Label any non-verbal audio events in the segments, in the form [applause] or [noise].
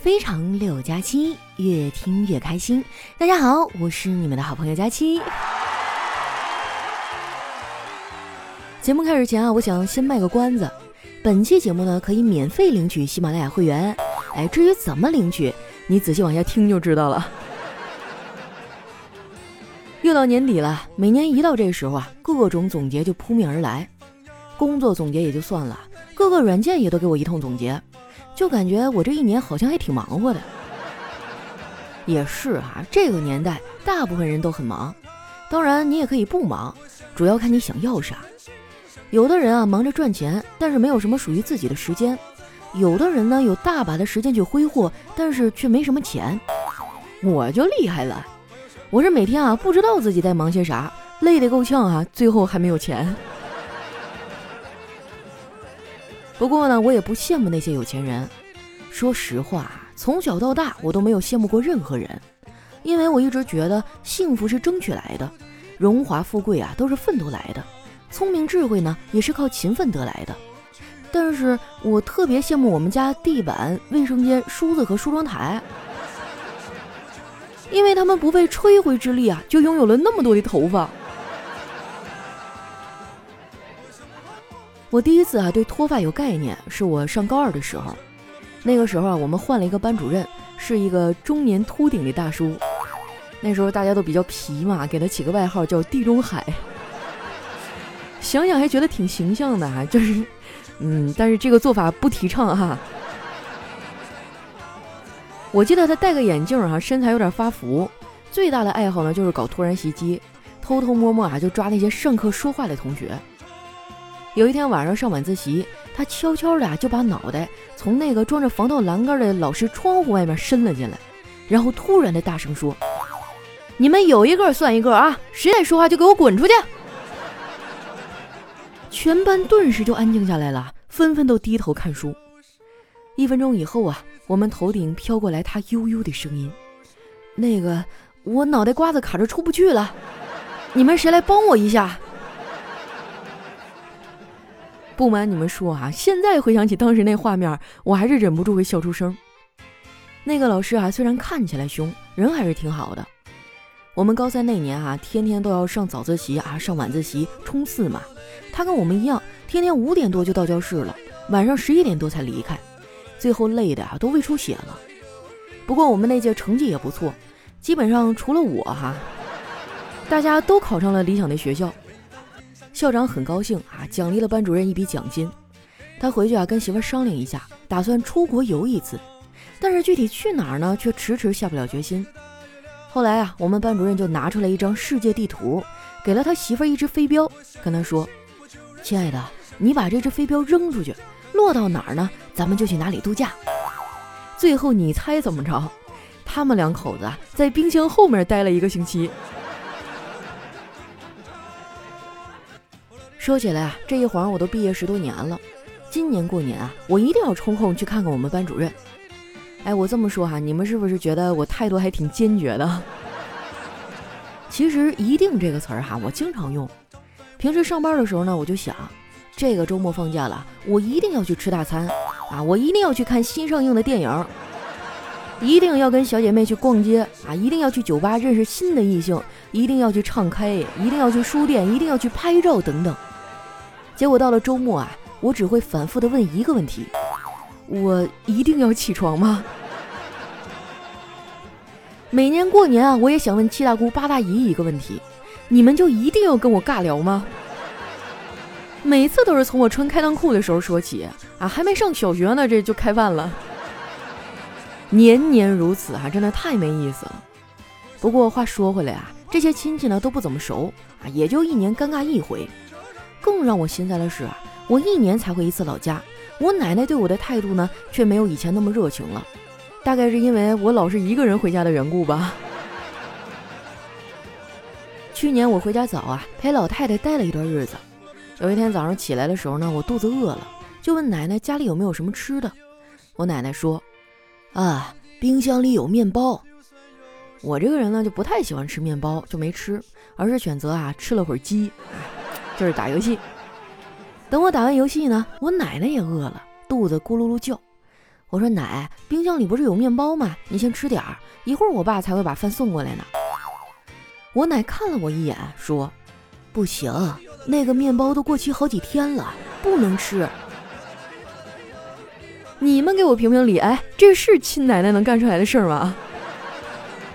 非常六加七，越听越开心。大家好，我是你们的好朋友佳期。节目开始前啊，我想先卖个关子，本期节目呢可以免费领取喜马拉雅会员。哎，至于怎么领取，你仔细往下听就知道了。[laughs] 又到年底了，每年一到这时候啊，各种总结就扑面而来。工作总结也就算了，各个软件也都给我一通总结。就感觉我这一年好像还挺忙活的，也是哈，这个年代大部分人都很忙，当然你也可以不忙，主要看你想要啥。有的人啊忙着赚钱，但是没有什么属于自己的时间；有的人呢有大把的时间去挥霍，但是却没什么钱。我就厉害了，我这每天啊不知道自己在忙些啥，累得够呛啊，最后还没有钱。不过呢，我也不羡慕那些有钱人。说实话，从小到大我都没有羡慕过任何人，因为我一直觉得幸福是争取来的，荣华富贵啊都是奋斗来的，聪明智慧呢也是靠勤奋得来的。但是我特别羡慕我们家地板、卫生间、梳子和梳妆台，因为他们不费吹灰之力啊就拥有了那么多的头发。我第一次啊对脱发有概念，是我上高二的时候。那个时候啊，我们换了一个班主任，是一个中年秃顶的大叔。那时候大家都比较皮嘛，给他起个外号叫地中海。想想还觉得挺形象的哈，就是，嗯，但是这个做法不提倡哈。我记得他戴个眼镜哈，身材有点发福。最大的爱好呢就是搞突然袭击，偷偷摸摸啊就抓那些上课说话的同学。有一天晚上上晚自习，他悄悄的就把脑袋从那个装着防盗栏杆的老师窗户外面伸了进来，然后突然的大声说：“你们有一个算一个啊！谁再说话就给我滚出去！”全班顿时就安静下来了，纷纷都低头看书。一分钟以后啊，我们头顶飘过来他悠悠的声音：“那个，我脑袋瓜子卡着出不去了，你们谁来帮我一下？”不瞒你们说啊，现在回想起当时那画面，我还是忍不住会笑出声。那个老师啊，虽然看起来凶，人还是挺好的。我们高三那年啊，天天都要上早自习啊，上晚自习冲刺嘛。他跟我们一样，天天五点多就到教室了，晚上十一点多才离开，最后累的啊都胃出血了。不过我们那届成绩也不错，基本上除了我哈，大家都考上了理想的学校。校长很高兴啊，奖励了班主任一笔奖金。他回去啊，跟媳妇商量一下，打算出国游一次，但是具体去哪儿呢，却迟迟下不了决心。后来啊，我们班主任就拿出来一张世界地图，给了他媳妇一只飞镖，跟他说：“亲爱的，你把这只飞镖扔出去，落到哪儿呢，咱们就去哪里度假。”最后你猜怎么着？他们两口子啊在冰箱后面待了一个星期。说起来啊，这一晃我都毕业十多年了。今年过年啊，我一定要抽空去看看我们班主任。哎，我这么说哈，你们是不是觉得我态度还挺坚决的？[laughs] 其实“一定”这个词儿哈，我经常用。平时上班的时候呢，我就想，这个周末放假了，我一定要去吃大餐啊，我一定要去看新上映的电影，一定要跟小姐妹去逛街啊，一定要去酒吧认识新的异性，一定要去唱 K，一定要去书店，一定要去拍照等等。结果到了周末啊，我只会反复的问一个问题：我一定要起床吗？[laughs] 每年过年啊，我也想问七大姑八大姨一个问题：你们就一定要跟我尬聊吗？每次都是从我穿开裆裤的时候说起啊，还没上小学呢，这就开饭了。年年如此啊，真的太没意思了。不过话说回来啊，这些亲戚呢都不怎么熟啊，也就一年尴尬一回。更让我心塞的是啊，我一年才回一次老家，我奶奶对我的态度呢，却没有以前那么热情了。大概是因为我老是一个人回家的缘故吧。去年我回家早啊，陪老太太待了一段日子。有一天早上起来的时候呢，我肚子饿了，就问奶奶家里有没有什么吃的。我奶奶说：“啊，冰箱里有面包。”我这个人呢就不太喜欢吃面包，就没吃，而是选择啊吃了会儿鸡。就是打游戏，等我打完游戏呢，我奶奶也饿了，肚子咕噜噜叫。我说奶，冰箱里不是有面包吗？你先吃点儿，一会儿我爸才会把饭送过来呢。我奶看了我一眼，说：“不行，那个面包都过期好几天了，不能吃。”你们给我评评理，哎，这是亲奶奶能干出来的事儿吗？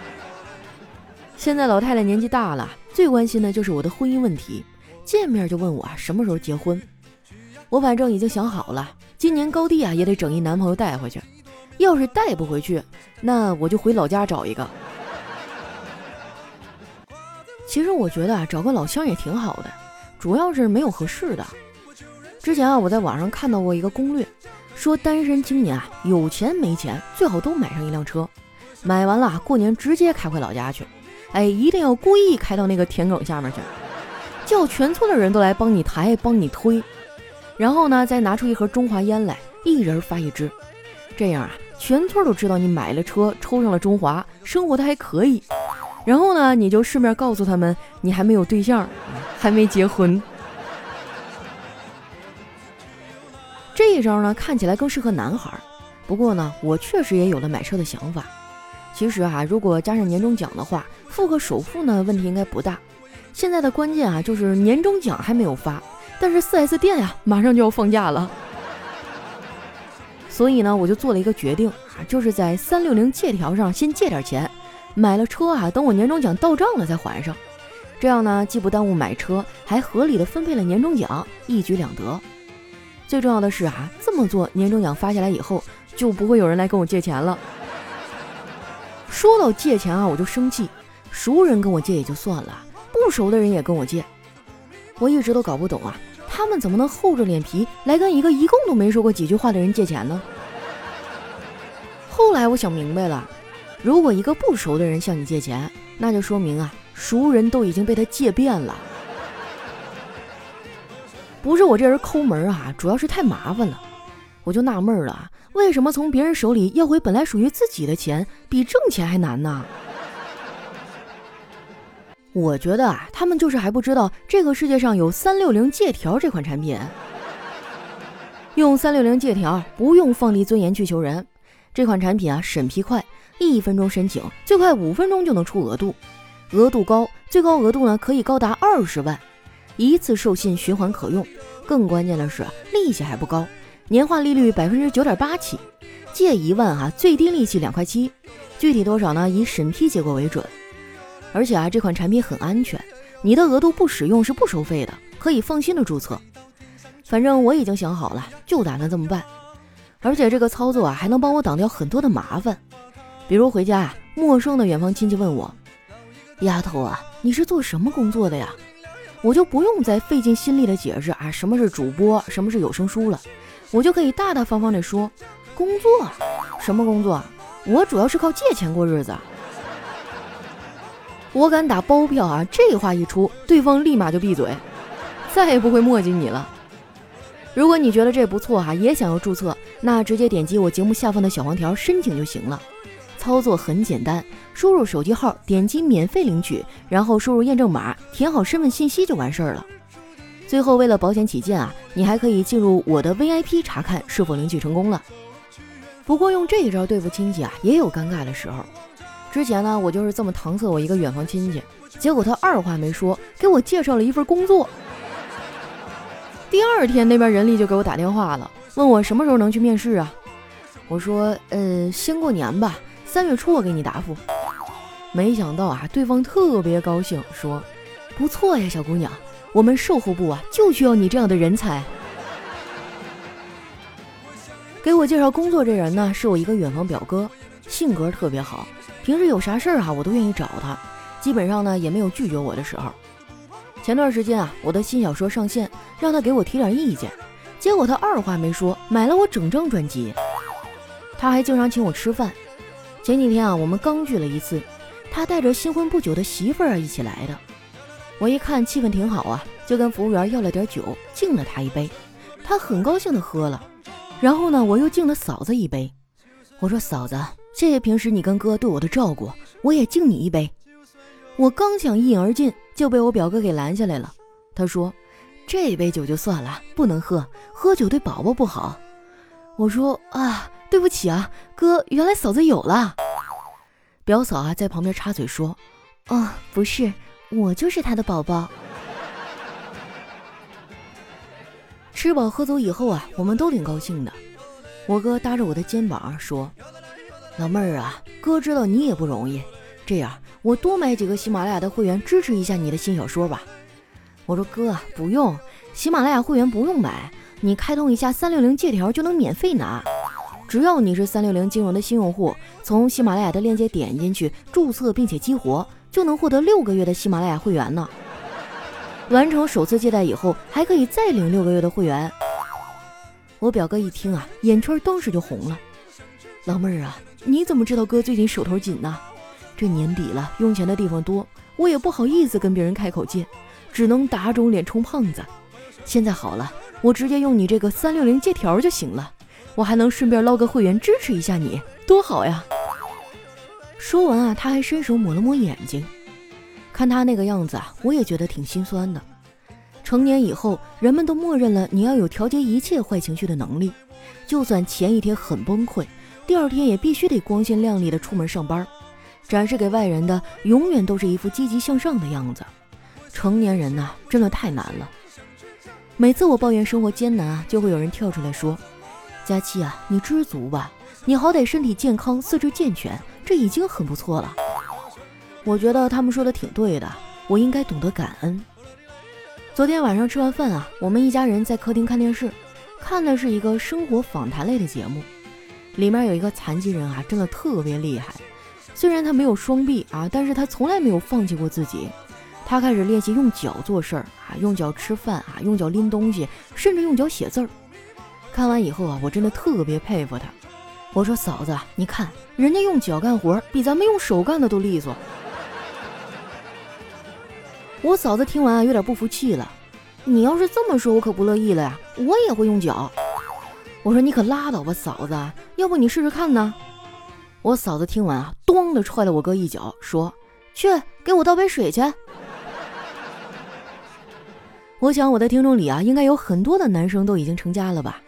[laughs] 现在老太太年纪大了，最关心的就是我的婚姻问题，见面就问我什么时候结婚。我反正已经想好了，今年高低啊也得整一男朋友带回去。要是带不回去，那我就回老家找一个。其实我觉得啊，找个老乡也挺好的，主要是没有合适的。之前啊，我在网上看到过一个攻略，说单身青年啊，有钱没钱最好都买上一辆车，买完了过年直接开回老家去。哎，一定要故意开到那个田埂下面去，叫全村的人都来帮你抬、帮你推，然后呢，再拿出一盒中华烟来，一人发一支，这样啊，全村都知道你买了车，抽上了中华，生活的还可以。然后呢，你就顺便告诉他们，你还没有对象，还没结婚。这一招呢，看起来更适合男孩，不过呢，我确实也有了买车的想法。其实啊，如果加上年终奖的话，付个首付呢，问题应该不大。现在的关键啊，就是年终奖还没有发，但是 4S 店呀，马上就要放假了。[laughs] 所以呢，我就做了一个决定啊，就是在三六零借条上先借点钱，买了车啊，等我年终奖到账了再还上。这样呢，既不耽误买车，还合理的分配了年终奖，一举两得。最重要的是啊，这么做年终奖发下来以后，就不会有人来跟我借钱了。说到借钱啊，我就生气。熟人跟我借也就算了，不熟的人也跟我借，我一直都搞不懂啊，他们怎么能厚着脸皮来跟一个一共都没说过几句话的人借钱呢？后来我想明白了，如果一个不熟的人向你借钱，那就说明啊，熟人都已经被他借遍了。不是我这人抠门啊，主要是太麻烦了，我就纳闷了。为什么从别人手里要回本来属于自己的钱，比挣钱还难呢？我觉得啊，他们就是还不知道这个世界上有三六零借条这款产品。用三六零借条不用放低尊严去求人，这款产品啊，审批快，一分钟申请，最快五分钟就能出额度，额度高，最高额度呢可以高达二十万，一次授信循环可用，更关键的是利息还不高。年化利率百分之九点八起，借一万哈，最低利息两块七，具体多少呢？以审批结果为准。而且啊，这款产品很安全，你的额度不使用是不收费的，可以放心的注册。反正我已经想好了，就打算这么办。而且这个操作啊，还能帮我挡掉很多的麻烦，比如回家啊，陌生的远方亲戚问我：“丫头啊，你是做什么工作的呀？”我就不用再费尽心力的解释啊，什么是主播，什么是有声书了。我就可以大大方方的说，工作，什么工作？我主要是靠借钱过日子。我敢打包票啊！这话一出，对方立马就闭嘴，再也不会墨迹你了。如果你觉得这不错哈，也想要注册，那直接点击我节目下方的小黄条申请就行了。操作很简单，输入手机号，点击免费领取，然后输入验证码，填好身份信息就完事儿了。最后，为了保险起见啊，你还可以进入我的 VIP 查看是否领取成功了。不过用这一招对付亲戚啊，也有尴尬的时候。之前呢，我就是这么搪塞我一个远房亲戚，结果他二话没说，给我介绍了一份工作。第二天那边人力就给我打电话了，问我什么时候能去面试啊？我说，呃，先过年吧，三月初我给你答复。没想到啊，对方特别高兴，说，不错呀，小姑娘。我们售后部啊，就需要你这样的人才。给我介绍工作这人呢，是我一个远房表哥，性格特别好，平时有啥事儿啊，我都愿意找他，基本上呢也没有拒绝我的时候。前段时间啊，我的新小说上线，让他给我提点意见，结果他二话没说，买了我整张专辑。他还经常请我吃饭，前几天啊，我们刚聚了一次，他带着新婚不久的媳妇儿一起来的。我一看气氛挺好啊，就跟服务员要了点酒，敬了他一杯。他很高兴的喝了。然后呢，我又敬了嫂子一杯。我说：“嫂子，谢谢平时你跟哥对我的照顾，我也敬你一杯。”我刚想一饮而尽，就被我表哥给拦下来了。他说：“这杯酒就算了，不能喝，喝酒对宝宝不好。”我说：“啊，对不起啊，哥，原来嫂子有了。表嫂啊，在旁边插嘴说：“哦，不是，我就是他的宝宝。”吃饱喝足以后啊，我们都挺高兴的。我哥搭着我的肩膀说：“老妹儿啊，哥知道你也不容易，这样我多买几个喜马拉雅的会员，支持一下你的新小说吧。”我说：“哥，不用，喜马拉雅会员不用买，你开通一下三六零借条就能免费拿。只要你是三六零金融的新用户，从喜马拉雅的链接点进去注册并且激活，就能获得六个月的喜马拉雅会员呢。”完成首次借贷以后，还可以再领六个月的会员。我表哥一听啊，眼圈当时就红了。老妹儿啊，你怎么知道哥最近手头紧呢？这年底了，用钱的地方多，我也不好意思跟别人开口借，只能打肿脸充胖子。现在好了，我直接用你这个三六零借条就行了，我还能顺便捞个会员支持一下你，多好呀！说完啊，他还伸手抹了抹眼睛。看他那个样子啊，我也觉得挺心酸的。成年以后，人们都默认了你要有调节一切坏情绪的能力，就算前一天很崩溃，第二天也必须得光鲜亮丽的出门上班，展示给外人的永远都是一副积极向上的样子。成年人呐，真的太难了。每次我抱怨生活艰难啊，就会有人跳出来说：“佳期啊，你知足吧，你好歹身体健康，四肢健全，这已经很不错了。”我觉得他们说的挺对的，我应该懂得感恩。昨天晚上吃完饭啊，我们一家人在客厅看电视，看的是一个生活访谈类的节目，里面有一个残疾人啊，真的特别厉害。虽然他没有双臂啊，但是他从来没有放弃过自己。他开始练习用脚做事儿啊，用脚吃饭啊，用脚拎东西，甚至用脚写字儿。看完以后啊，我真的特别佩服他。我说嫂子，你看人家用脚干活，比咱们用手干的都利索。我嫂子听完啊，有点不服气了。你要是这么说，我可不乐意了呀。我也会用脚。我说你可拉倒吧，嫂子，要不你试试看呢？我嫂子听完啊，咚的踹了我哥一脚，说：“去给我倒杯水去。”我想我的听众里啊，应该有很多的男生都已经成家了吧？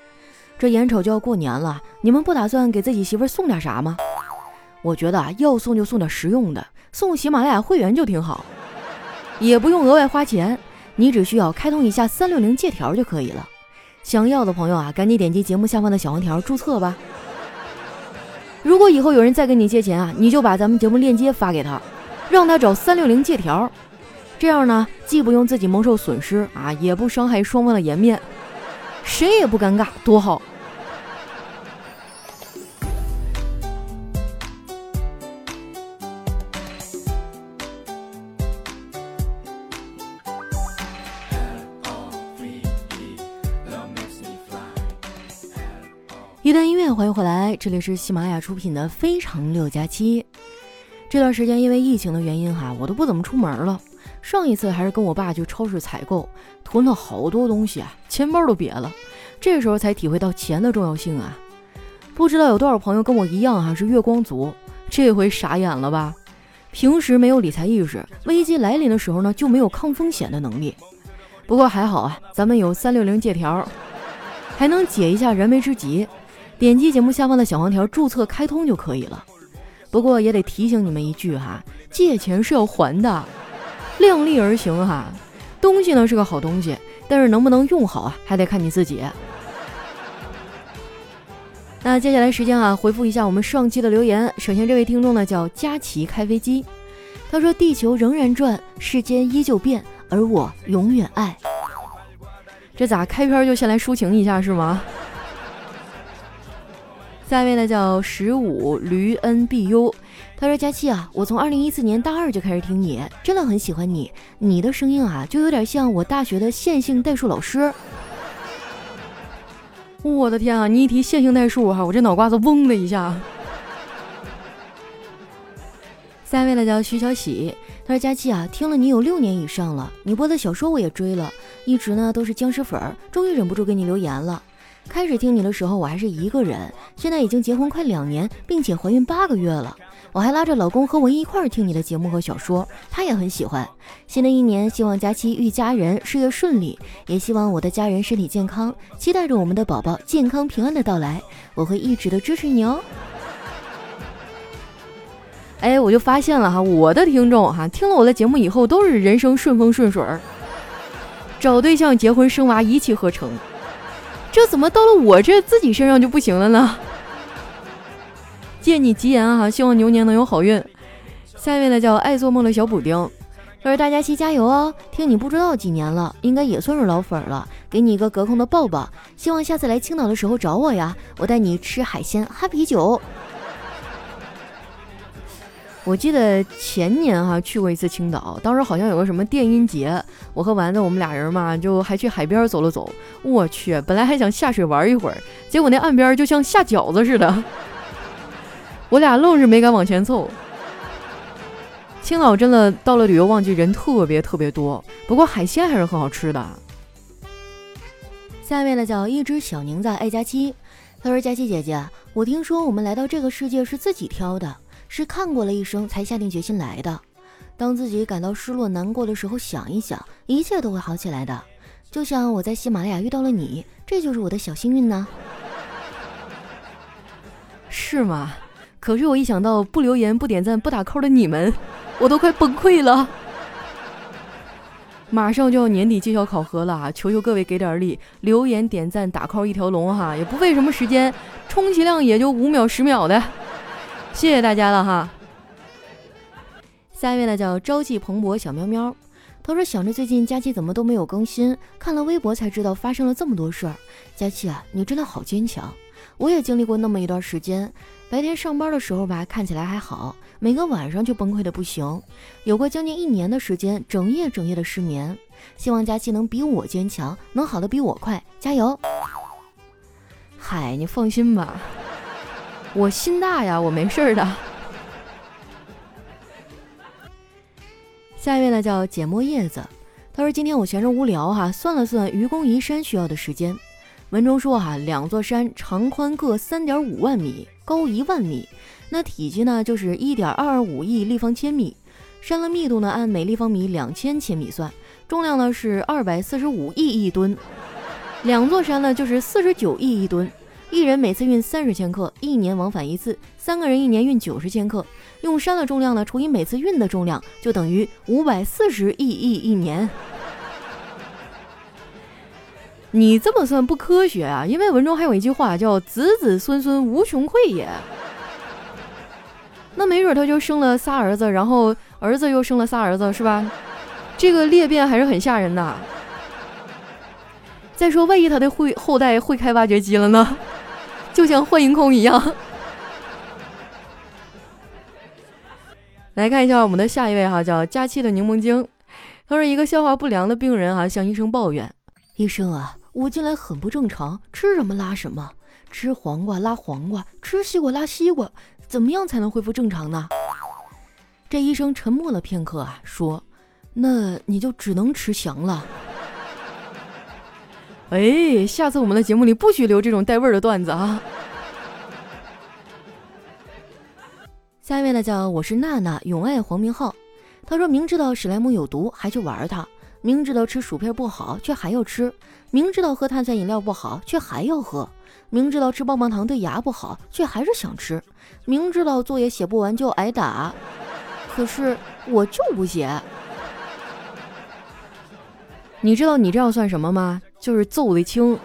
这眼瞅就要过年了，你们不打算给自己媳妇送点啥吗？我觉得啊，要送就送点实用的，送喜马拉雅会员就挺好。也不用额外花钱，你只需要开通一下三六零借条就可以了。想要的朋友啊，赶紧点击节目下方的小黄条注册吧。如果以后有人再跟你借钱啊，你就把咱们节目链接发给他，让他找三六零借条。这样呢，既不用自己蒙受损失啊，也不伤害双方的颜面，谁也不尴尬，多好。这里是喜马拉雅出品的《非常六加七》。这段时间因为疫情的原因哈，我都不怎么出门了。上一次还是跟我爸去超市采购，囤了好多东西啊，钱包都瘪了。这时候才体会到钱的重要性啊！不知道有多少朋友跟我一样哈，是月光族，这回傻眼了吧？平时没有理财意识，危机来临的时候呢，就没有抗风险的能力。不过还好啊，咱们有三六零借条，还能解一下燃眉之急。点击节目下方的小黄条注册开通就可以了。不过也得提醒你们一句哈，借钱是要还的，量力而行哈。东西呢是个好东西，但是能不能用好啊，还得看你自己。那接下来时间啊，回复一下我们上期的留言。首先这位听众呢叫佳琪开飞机，他说：“地球仍然转，世间依旧变，而我永远爱。”这咋开篇就先来抒情一下是吗？下一位呢叫十五驴 N B U，他说：“佳期啊，我从二零一四年大二就开始听你，真的很喜欢你，你的声音啊，就有点像我大学的线性代数老师。”我的天啊，你一提线性代数哈，我这脑瓜子嗡的一下。下一位呢叫徐小喜，他说：“佳期啊，听了你有六年以上了，你播的小说我也追了，一直呢都是僵尸粉儿，终于忍不住给你留言了。”开始听你的时候，我还是一个人，现在已经结婚快两年，并且怀孕八个月了。我还拉着老公和我一块儿听你的节目和小说，他也很喜欢。新的一年，希望佳期遇家人，事业顺利，也希望我的家人身体健康，期待着我们的宝宝健康平安的到来。我会一直的支持你哦。哎，我就发现了哈，我的听众哈，听了我的节目以后都是人生顺风顺水儿，找对象、结婚、生娃一气呵成。这怎么到了我这自己身上就不行了呢？借你吉言哈，希望牛年能有好运。下一位呢叫爱做梦的小补丁，他说大家期加油哦！听你不知道几年了，应该也算是老粉了，给你一个隔空的抱抱。希望下次来青岛的时候找我呀，我带你吃海鲜、喝啤酒。我记得前年哈去过一次青岛，当时好像有个什么电音节，我和丸子我们俩人嘛，就还去海边走了走。我去，本来还想下水玩一会儿，结果那岸边就像下饺子似的，[laughs] 我俩愣是没敢往前凑。青岛真的到了旅游旺季，人特别特别多，不过海鲜还是很好吃的。下一位呢叫一只小宁在爱佳期，他说：“佳期姐姐，我听说我们来到这个世界是自己挑的。”是看过了一生才下定决心来的。当自己感到失落难过的时候，想一想，一切都会好起来的。就像我在喜马拉雅遇到了你，这就是我的小幸运呢。[laughs] 是吗？可是我一想到不留言、不点赞、不打扣的你们，我都快崩溃了。[laughs] 马上就要年底绩效考核了啊！求求各位给点力，留言、点赞、打 call 一条龙哈，也不费什么时间，充其量也就五秒、十秒的。谢谢大家了哈。下一位呢叫朝气蓬勃小喵喵，他说想着最近佳期怎么都没有更新，看了微博才知道发生了这么多事儿。佳期啊，你真的好坚强，我也经历过那么一段时间，白天上班的时候吧，看起来还好，每个晚上就崩溃的不行，有过将近一年的时间，整夜整夜的失眠。希望佳期能比我坚强，能好的比我快，加油！嗨，你放心吧。我心大呀，我没事的。下一位呢叫简墨叶子，他说今天我闲着无聊哈，算了算愚公移山需要的时间。文中说哈，两座山长宽各三点五万米，高一万米，那体积呢就是一点二五亿立方千米。山的密度呢按每立方米两千千米算，重量呢是二百四十五亿亿吨。两座山呢就是四十九亿亿吨。一人每次运三十千克，一年往返一次，三个人一年运九十千克。用山的重量呢除以每次运的重量，就等于五百四十亿亿一年。你这么算不科学啊！因为文中还有一句话叫“子子孙孙无穷匮也”。那没准他就生了仨儿子，然后儿子又生了仨儿子，是吧？这个裂变还是很吓人的。再说，万一他的会后代会开挖掘机了呢？就像幻影空一样。[laughs] 来看一下我们的下一位哈，叫佳期的柠檬精。他说，一个消化不良的病人啊，向医生抱怨：“医生啊，我近来很不正常，吃什么拉什么，吃黄瓜拉黄瓜，吃西瓜拉西瓜，怎么样才能恢复正常呢？”这医生沉默了片刻啊，说：“那你就只能吃翔了。”哎，下次我们的节目里不许留这种带味儿的段子啊！下一位呢，叫我是娜娜，永爱黄明昊。他说明知道史莱姆有毒还去玩它，明知道吃薯片不好却还要吃，明知道喝碳酸饮料不好却还要喝，明知道吃棒棒糖对牙不好却还是想吃，明知道作业写不完就挨打，可是我就不写。你知道你这样算什么吗？就是揍的轻。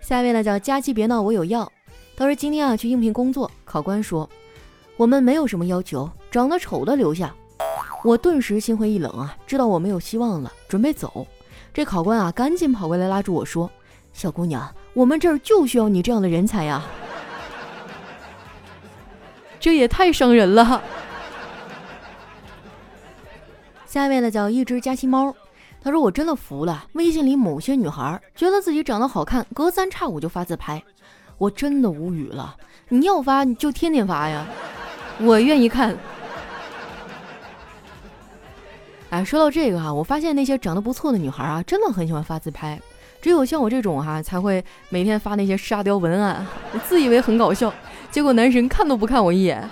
下一位呢叫佳期别闹我有药，他说今天啊去应聘工作，考官说我们没有什么要求，长得丑的留下。我顿时心灰意冷啊，知道我没有希望了，准备走。这考官啊赶紧跑过来拉住我说：“小姑娘，我们这儿就需要你这样的人才呀。”这也太伤人了。下一位呢叫一只佳期猫，他说我真的服了，微信里某些女孩觉得自己长得好看，隔三差五就发自拍，我真的无语了。你要发你就天天发呀，我愿意看。哎，说到这个哈，我发现那些长得不错的女孩啊，真的很喜欢发自拍，只有像我这种哈才会每天发那些沙雕文案，自以为很搞笑，结果男神看都不看我一眼。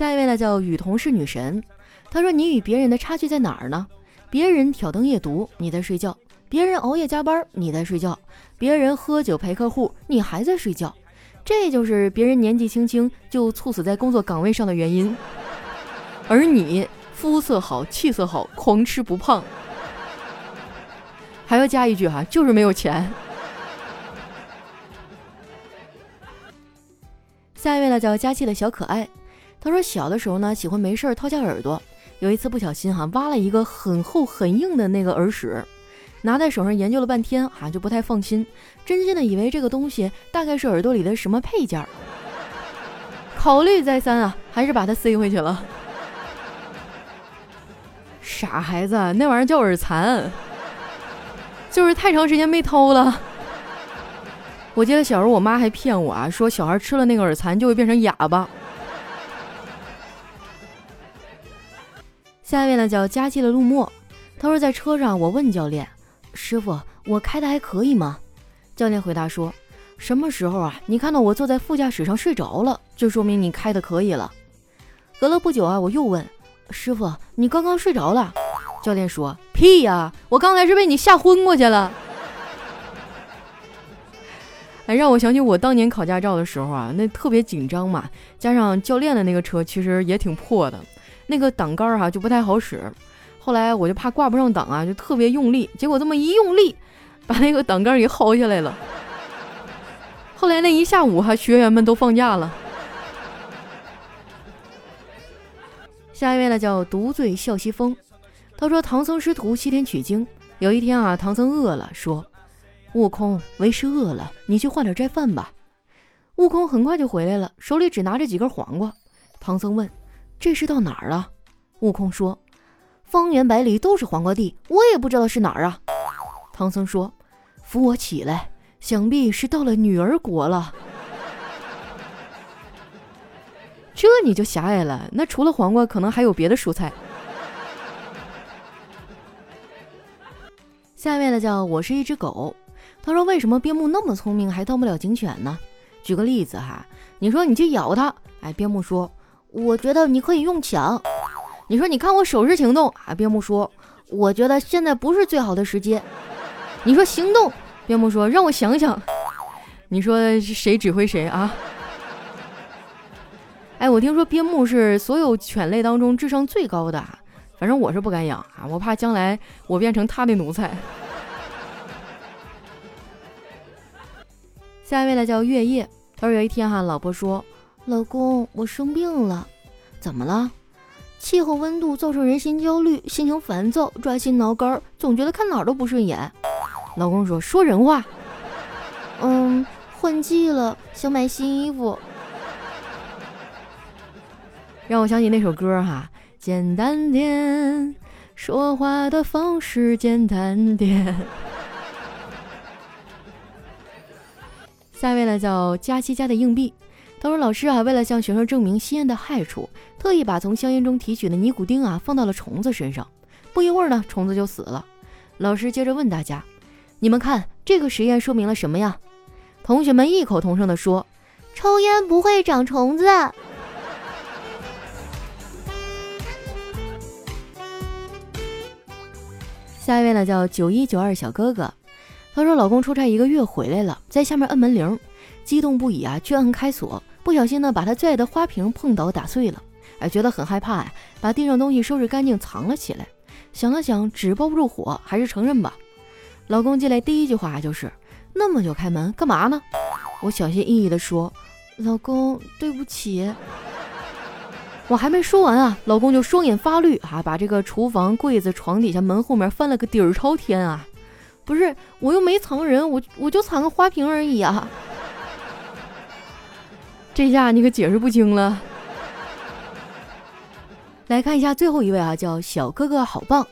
下一位呢叫雨桐是女神，她说你与别人的差距在哪儿呢？别人挑灯夜读，你在睡觉；别人熬夜加班，你在睡觉；别人喝酒陪客户，你还在睡觉。这就是别人年纪轻轻就猝死在工作岗位上的原因，而你肤色好，气色好，狂吃不胖。还要加一句哈，就是没有钱。下一位呢叫佳期的小可爱，他说小的时候呢喜欢没事掏下耳朵，有一次不小心哈挖了一个很厚很硬的那个耳屎。拿在手上研究了半天，哈就不太放心，真心的以为这个东西大概是耳朵里的什么配件儿。考虑再三啊，还是把它塞回去了。傻孩子，那玩意儿叫耳残，就是太长时间没掏了。我记得小时候我妈还骗我啊，说小孩吃了那个耳残就会变成哑巴。下一位呢叫佳期的陆墨，他说在车上我问教练。师傅，我开的还可以吗？教练回答说：“什么时候啊？你看到我坐在副驾驶上睡着了，就说明你开的可以了。”隔了不久啊，我又问师傅：“你刚刚睡着了？”教练说：“屁呀，我刚才是被你吓昏过去了。”哎，让我想起我当年考驾照的时候啊，那特别紧张嘛，加上教练的那个车其实也挺破的，那个挡杆儿哈就不太好使。后来我就怕挂不上档啊，就特别用力，结果这么一用力，把那个挡杆给薅下来了。后来那一下午，哈，学员们都放假了。下一位呢，叫独醉笑西风。他说唐僧师徒西天取经，有一天啊，唐僧饿了，说：“悟空，为师饿了，你去换点斋饭吧。”悟空很快就回来了，手里只拿着几根黄瓜。唐僧问：“这是到哪儿了？”悟空说。方圆百里都是黄瓜地，我也不知道是哪儿啊。唐僧说：“扶我起来，想必是到了女儿国了。”这你就狭隘了，那除了黄瓜，可能还有别的蔬菜。下面的叫我是一只狗，他说：“为什么边牧那么聪明还当不了警犬呢？”举个例子哈，你说你去咬它，哎，边牧说：“我觉得你可以用抢。”你说，你看我手势行动啊？边牧说，我觉得现在不是最好的时机。你说行动，边牧说，让我想想。你说谁指挥谁啊？哎，我听说边牧是所有犬类当中智商最高的，反正我是不敢养啊，我怕将来我变成他的奴才。[laughs] 下一位呢叫月夜，他说有一天哈，老婆说，老公我生病了，怎么了？气候温度造成人心焦虑，心情烦躁，抓心挠肝，总觉得看哪儿都不顺眼。老公说：“说人话。”嗯，换季了，想买新衣服。让我想起那首歌哈，简单点，说话的方式简单点。下一位呢，叫佳期家的硬币。他说：“老师啊，为了向学生证明吸烟的害处，特意把从香烟中提取的尼古丁啊放到了虫子身上。不一会儿呢，虫子就死了。老师接着问大家：你们看这个实验说明了什么呀？同学们异口同声地说：抽烟不会长虫子。[laughs] 下一位呢，叫九一九二小哥哥。他说，老公出差一个月回来了，在下面摁门铃，激动不已啊，去摁开锁。”不小心呢，把他最爱的花瓶碰倒打碎了，哎，觉得很害怕呀，把地上东西收拾干净藏了起来。想了想，纸包不住火，还是承认吧。老公进来第一句话就是：“那么久开门干嘛呢？”我小心翼翼地说：“老公，对不起。”我还没说完啊，老公就双眼发绿啊，把这个厨房柜子、床底下、门后面翻了个底儿朝天啊！不是，我又没藏人，我我就藏个花瓶而已啊。这下你可解释不清了。来看一下最后一位啊，叫小哥哥好棒。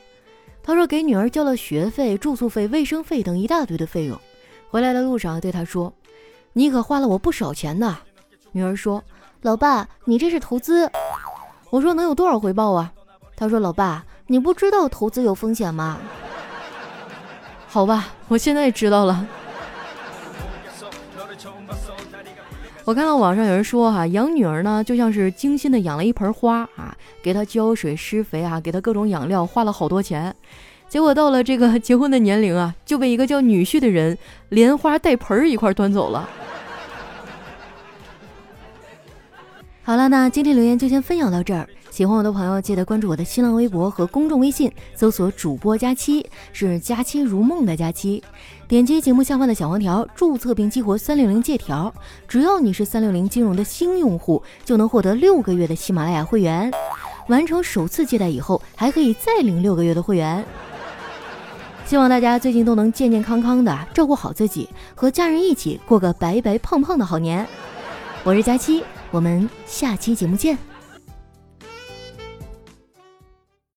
他说给女儿交了学费、住宿费、卫生费等一大堆的费用，回来的路上对他说：“你可花了我不少钱呐。”女儿说：“老爸，你这是投资。”我说：“能有多少回报啊？”他说：“老爸，你不知道投资有风险吗？”好吧，我现在知道了。我看到网上有人说哈，养女儿呢就像是精心的养了一盆花啊，给她浇水施肥啊，给她各种养料，花了好多钱。结果到了这个 [laughs] 结婚的年龄啊，就被一个叫女婿的人连花带盆儿一块端走了。好了，那今天留言就先分享到这儿。喜欢我的朋友，记得关注我的新浪微博和公众微信，搜索“主播佳期”，是“佳期如梦”的佳期。点击节目下方的小黄条，注册并激活三六零借条。只要你是三六零金融的新用户，就能获得六个月的喜马拉雅会员。完成首次借贷以后，还可以再领六个月的会员。希望大家最近都能健健康康的，照顾好自己，和家人一起过个白白胖胖的好年。我是佳期，我们下期节目见。